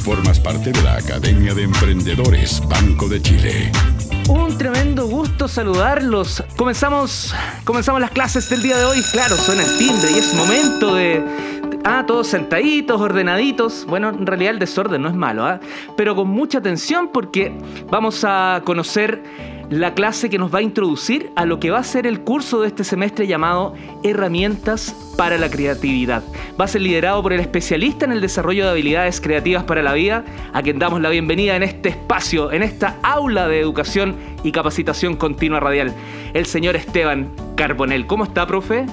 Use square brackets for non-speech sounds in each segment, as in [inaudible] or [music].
Formas parte de la Academia de Emprendedores Banco de Chile. Un tremendo gusto saludarlos. Comenzamos, comenzamos las clases del día de hoy. Claro, suena el timbre y es momento de, Ah, todos sentaditos, ordenaditos. Bueno, en realidad el desorden no es malo, ¿ah? Pero con mucha atención porque vamos a conocer la clase que nos va a introducir a lo que va a ser el curso de este semestre llamado Herramientas para la Creatividad. Va a ser liderado por el especialista en el desarrollo de habilidades creativas para la vida, a quien damos la bienvenida en este espacio, en esta aula de educación y capacitación continua radial, el señor Esteban Carbonel. ¿Cómo está, profe?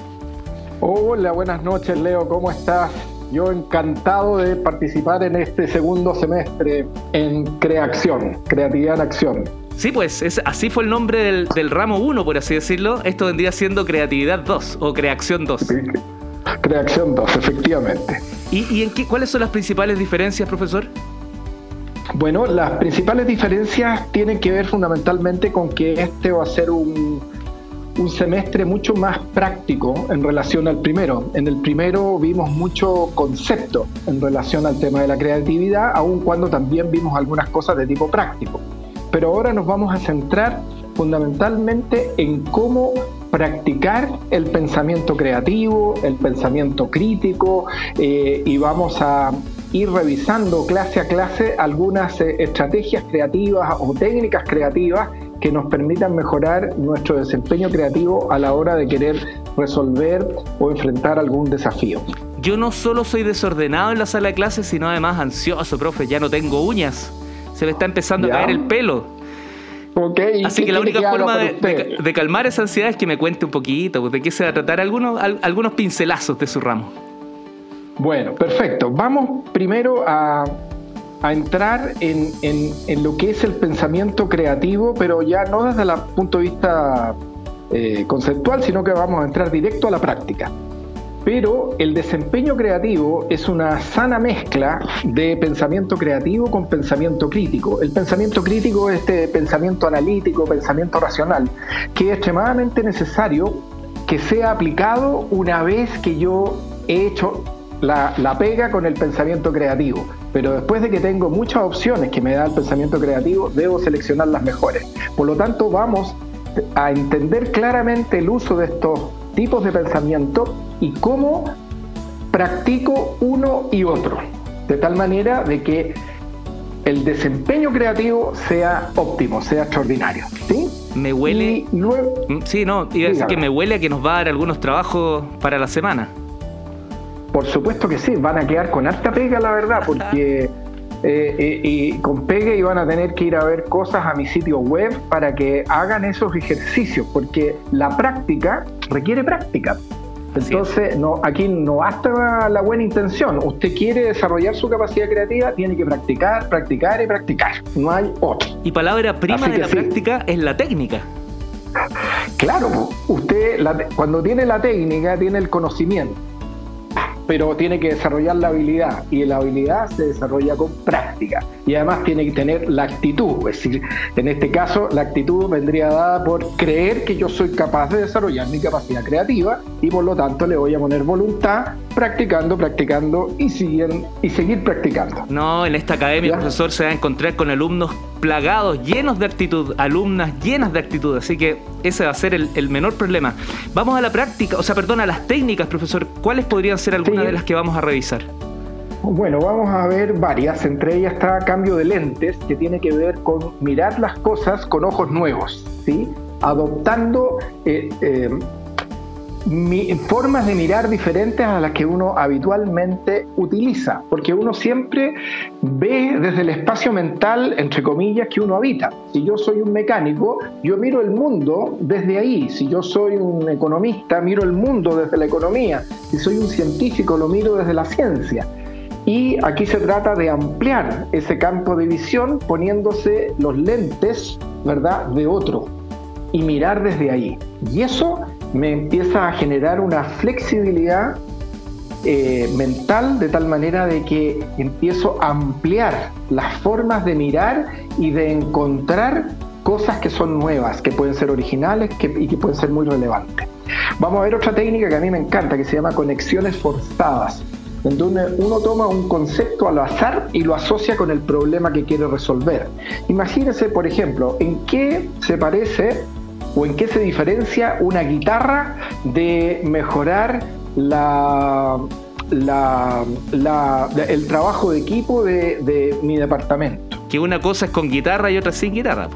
Hola, buenas noches Leo, ¿cómo estás? Yo encantado de participar en este segundo semestre en Creación, Creatividad en Acción. Sí, pues es, así fue el nombre del, ramo 1, por así decirlo. Esto vendría siendo Creatividad 2 o Creación 2. Creación 2, efectivamente. ¿Y, en qué, cuáles son las principales diferencias, profesor? Bueno, las principales diferencias tienen que ver fundamentalmente con que este va a ser un, un semestre mucho más práctico en relación al primero. En el primero vimos mucho concepto en relación al tema de la creatividad, aun cuando también vimos algunas cosas de tipo práctico. Pero ahora nos vamos a centrar fundamentalmente en cómo practicar el pensamiento creativo, el pensamiento crítico eh, y vamos a ir revisando clase a clase algunas eh, estrategias creativas o técnicas creativas que nos permitan mejorar nuestro desempeño creativo a la hora de querer resolver o enfrentar algún desafío. Yo no solo soy desordenado en la sala de clases, sino además ansioso, profe. Ya no tengo uñas. Se me está empezando a caer el pelo. Okay, Así que la única forma de, calmar esa ansiedad es que me cuente un poquito, pues, de qué se va a tratar algunos, algunos pincelazos de su ramo. Bueno, perfecto. Vamos primero a a entrar en, lo que es el pensamiento creativo, pero ya no desde el punto de vista eh, conceptual, sino que vamos a entrar directo a la práctica. Pero el desempeño creativo es una sana mezcla de pensamiento creativo con pensamiento crítico. El pensamiento crítico es este pensamiento analítico, pensamiento racional, que es extremadamente necesario que sea aplicado una vez que yo he hecho la, la pega con el pensamiento creativo pero después de que tengo muchas opciones que me da el pensamiento creativo, debo seleccionar las mejores. Por lo tanto, vamos a entender claramente el uso de estos tipos de pensamiento y cómo practico uno y otro, de tal manera de que el desempeño creativo sea óptimo, sea extraordinario. ¿sí? Me huele. Mm, sí, no, iba a decir que me huele a que nos va a dar algunos trabajos para la semana. Por supuesto que sí, van a quedar con alta pega, la verdad, porque eh, eh, y con pega y van a tener que ir a ver cosas a mi sitio web para que hagan esos ejercicios, porque la práctica requiere práctica. Entonces, no, aquí no basta la buena intención. Usted quiere desarrollar su capacidad creativa, tiene que practicar, practicar y practicar. No hay otro. Y palabra prima de la práctica es la técnica. Claro, usted cuando tiene la técnica, tiene el conocimiento pero tiene que desarrollar la habilidad y la habilidad se desarrolla con práctica y además tiene que tener la actitud, es decir, en este caso la actitud vendría dada por creer que yo soy capaz de desarrollar mi capacidad creativa y por lo tanto le voy a poner voluntad practicando, practicando y, siguen, y seguir practicando. No, en esta academia el profesor se va a encontrar con alumnos plagados, llenos de actitud, alumnas llenas de actitud, así que ese va a ser el, menor problema. Vamos a la práctica, o sea, perdón, a las técnicas, profesor. ¿Cuáles podrían ser algunas de las que vamos a revisar? Bueno, vamos a ver varias, entre ellas está cambio de lentes, que tiene que ver con mirar las cosas con ojos nuevos, ¿sí? adoptando eh, eh, formas de mirar diferentes a las que uno habitualmente utiliza, porque uno siempre ve desde el espacio mental, entre comillas, que uno habita. Si yo soy un mecánico, yo miro el mundo desde ahí. Si yo soy un economista, miro el mundo desde la economía. Si soy un científico, lo miro desde la ciencia. Y aquí se trata de ampliar ese campo de visión poniéndose los lentes, ¿verdad?, de otro y mirar desde ahí. Y eso me empieza a generar una flexibilidad eh, mental de tal manera de que empiezo a ampliar las formas de mirar y de encontrar cosas que son nuevas, que pueden ser originales y que pueden ser muy relevantes. Vamos a ver otra técnica que a mí me encanta, que se llama conexiones forzadas. en donde uno toma un concepto al azar y lo asocia con el problema que quiere resolver. Imagínese, por ejemplo, en qué se parece o en qué se diferencia una guitarra de mejorar la, el trabajo de equipo de, de mi departamento. Que una cosa es con guitarra y otra sin guitarra.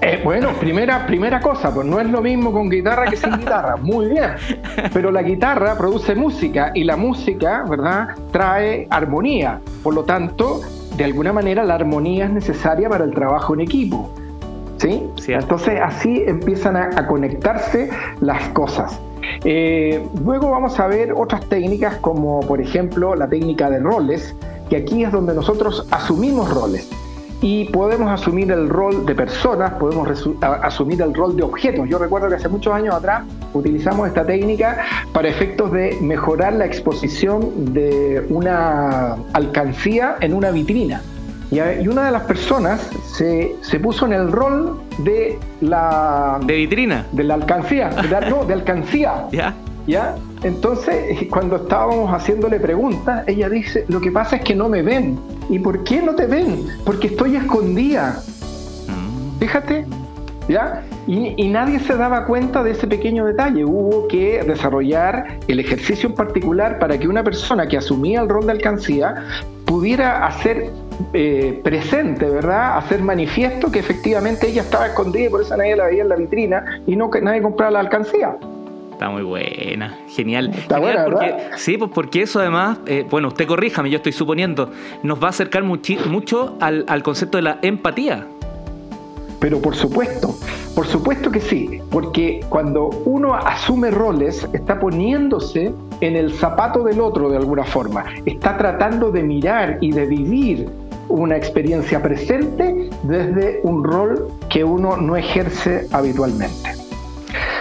Eh, bueno, primera, primera cosa, pues no es lo mismo con guitarra que sin guitarra, [laughs] muy bien. Pero la guitarra produce música y la música, ¿verdad?, trae armonía. Por lo tanto, de alguna manera la armonía es necesaria para el trabajo en equipo. ¿Sí? Entonces así empiezan a, conectarse las cosas. Eh, luego vamos a ver otras técnicas como por ejemplo la técnica de roles, que aquí es donde nosotros asumimos roles y podemos asumir el rol de personas, podemos asumir el rol de objetos. Yo recuerdo que hace muchos años atrás utilizamos esta técnica para efectos de mejorar la exposición de una alcancía en una vitrina. Y, una de las personas se, se, puso en el rol de la... ¿De vitrina? De la alcancía. no, de alcancía. [laughs] ¿Ya? ¿Ya? Entonces, cuando estábamos haciéndole preguntas, ella dice, lo que pasa es que no me ven. ¿Y por qué no te ven? Porque estoy escondida. Mm. Fíjate, ¿ya? Y, nadie se daba cuenta de ese pequeño detalle. Hubo que desarrollar el ejercicio en particular para que una persona que asumía el rol de alcancía pudiera hacer eh, presente, ¿verdad? Hacer manifiesto que efectivamente ella estaba escondida y por eso nadie la veía en la vitrina y no que nadie compraba la alcancía. Está muy buena, genial. Está buena, porque, Sí, pues porque eso además, eh, bueno, usted corríjame, yo estoy suponiendo, nos va a acercar mucho al, al concepto de la empatía. Pero por supuesto, por supuesto que sí, porque cuando uno asume roles, está poniéndose en el zapato del otro de alguna forma, está tratando de mirar y de vivir una experiencia presente desde un rol que uno no ejerce habitualmente.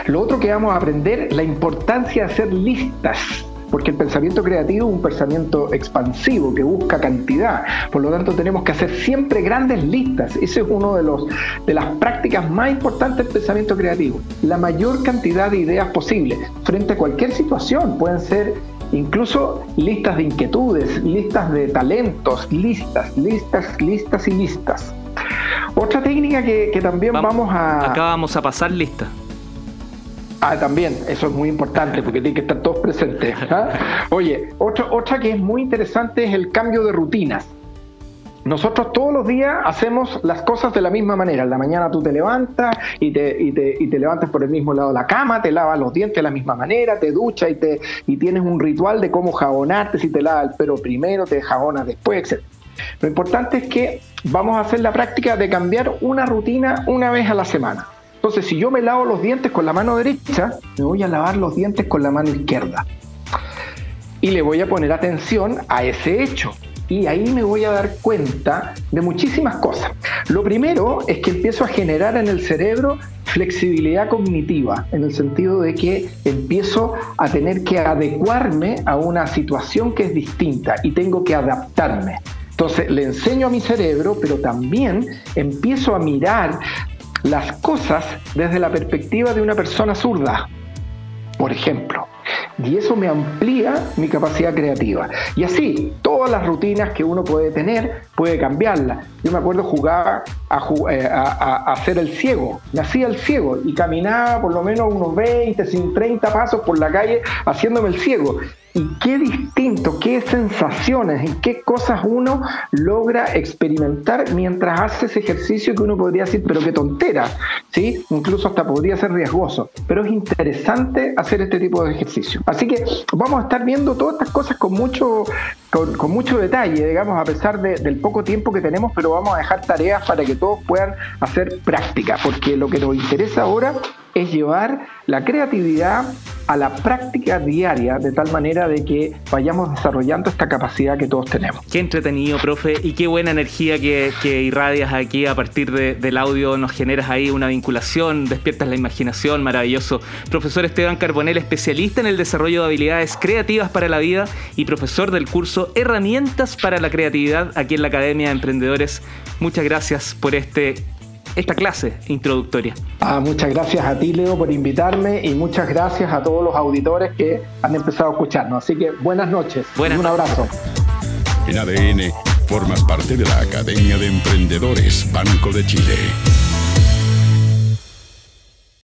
Lo otro que vamos a aprender, la importancia de hacer listas porque el pensamiento creativo es un pensamiento expansivo que busca cantidad. Por lo tanto, tenemos que hacer siempre grandes listas. Esa es una de, los, de las prácticas más importantes del pensamiento creativo. La mayor cantidad de ideas posible frente a cualquier situación. Pueden ser incluso listas de inquietudes, listas de talentos, listas, listas, listas y listas. Otra técnica que, también vamos, a... Acá vamos a pasar lista. Ah, también, eso es muy importante porque tiene que estar todos presentes. ¿ah? [laughs] Oye, otra, otra que es muy interesante es el cambio de rutinas. Nosotros todos los días hacemos las cosas de la misma manera. En la mañana tú te levantas y te, levantas por el mismo lado de la cama, te lavas los dientes de la misma manera, te duchas y, y tienes un ritual de cómo jabonarte, si te lavas el pelo primero, te jabonas después, etc. Lo importante es que vamos a hacer la práctica de cambiar una rutina una vez a la semana. Entonces, si yo me lavo los dientes con la mano derecha, me voy a lavar los dientes con la mano izquierda. Y le voy a poner atención a ese hecho. Y ahí me voy a dar cuenta de muchísimas cosas. Lo primero es que empiezo a generar en el cerebro flexibilidad cognitiva, en el sentido de que empiezo a tener que adecuarme a una situación que es distinta y tengo que adaptarme. Entonces le enseño a mi cerebro, pero también empiezo a mirar las cosas desde la perspectiva de una persona zurda, por ejemplo. Y eso me amplía mi capacidad creativa. Y así, todas las rutinas que uno puede tener, puede cambiarlas. Yo me acuerdo jugar eh, a, hacer el ciego. Me hacía el ciego y caminaba por lo menos unos 20, 30 pasos por la calle haciéndome el ciego y qué distinto, qué sensaciones, y qué cosas uno logra experimentar mientras hace ese ejercicio que uno podría decir, pero qué tontera, ¿sí? Incluso hasta podría ser riesgoso, pero es interesante hacer este tipo de ejercicio. Así que vamos a estar viendo todas estas cosas con mucho, con, mucho detalle, digamos, a pesar del poco tiempo que tenemos, pero vamos a dejar tareas para que todos puedan hacer práctica, porque lo que nos interesa ahora es llevar la creatividad a la práctica diaria de tal manera de que vayamos desarrollando esta capacidad que todos tenemos. Qué entretenido, profe, y qué buena energía que, irradias aquí a partir del audio, nos generas ahí una vinculación, despiertas la imaginación, maravilloso. Profesor Esteban Carbonel, especialista en el desarrollo de habilidades creativas para la vida y profesor del curso Herramientas para la Creatividad aquí en la Academia de Emprendedores. Muchas gracias por este esta clase introductoria. Ah, muchas gracias a ti, Leo, por invitarme y muchas gracias a todos los auditores que han empezado a escucharnos. Así que buenas noches. Buenas un abrazo. En ADN, formas parte de la Academia de Emprendedores Banco de Chile.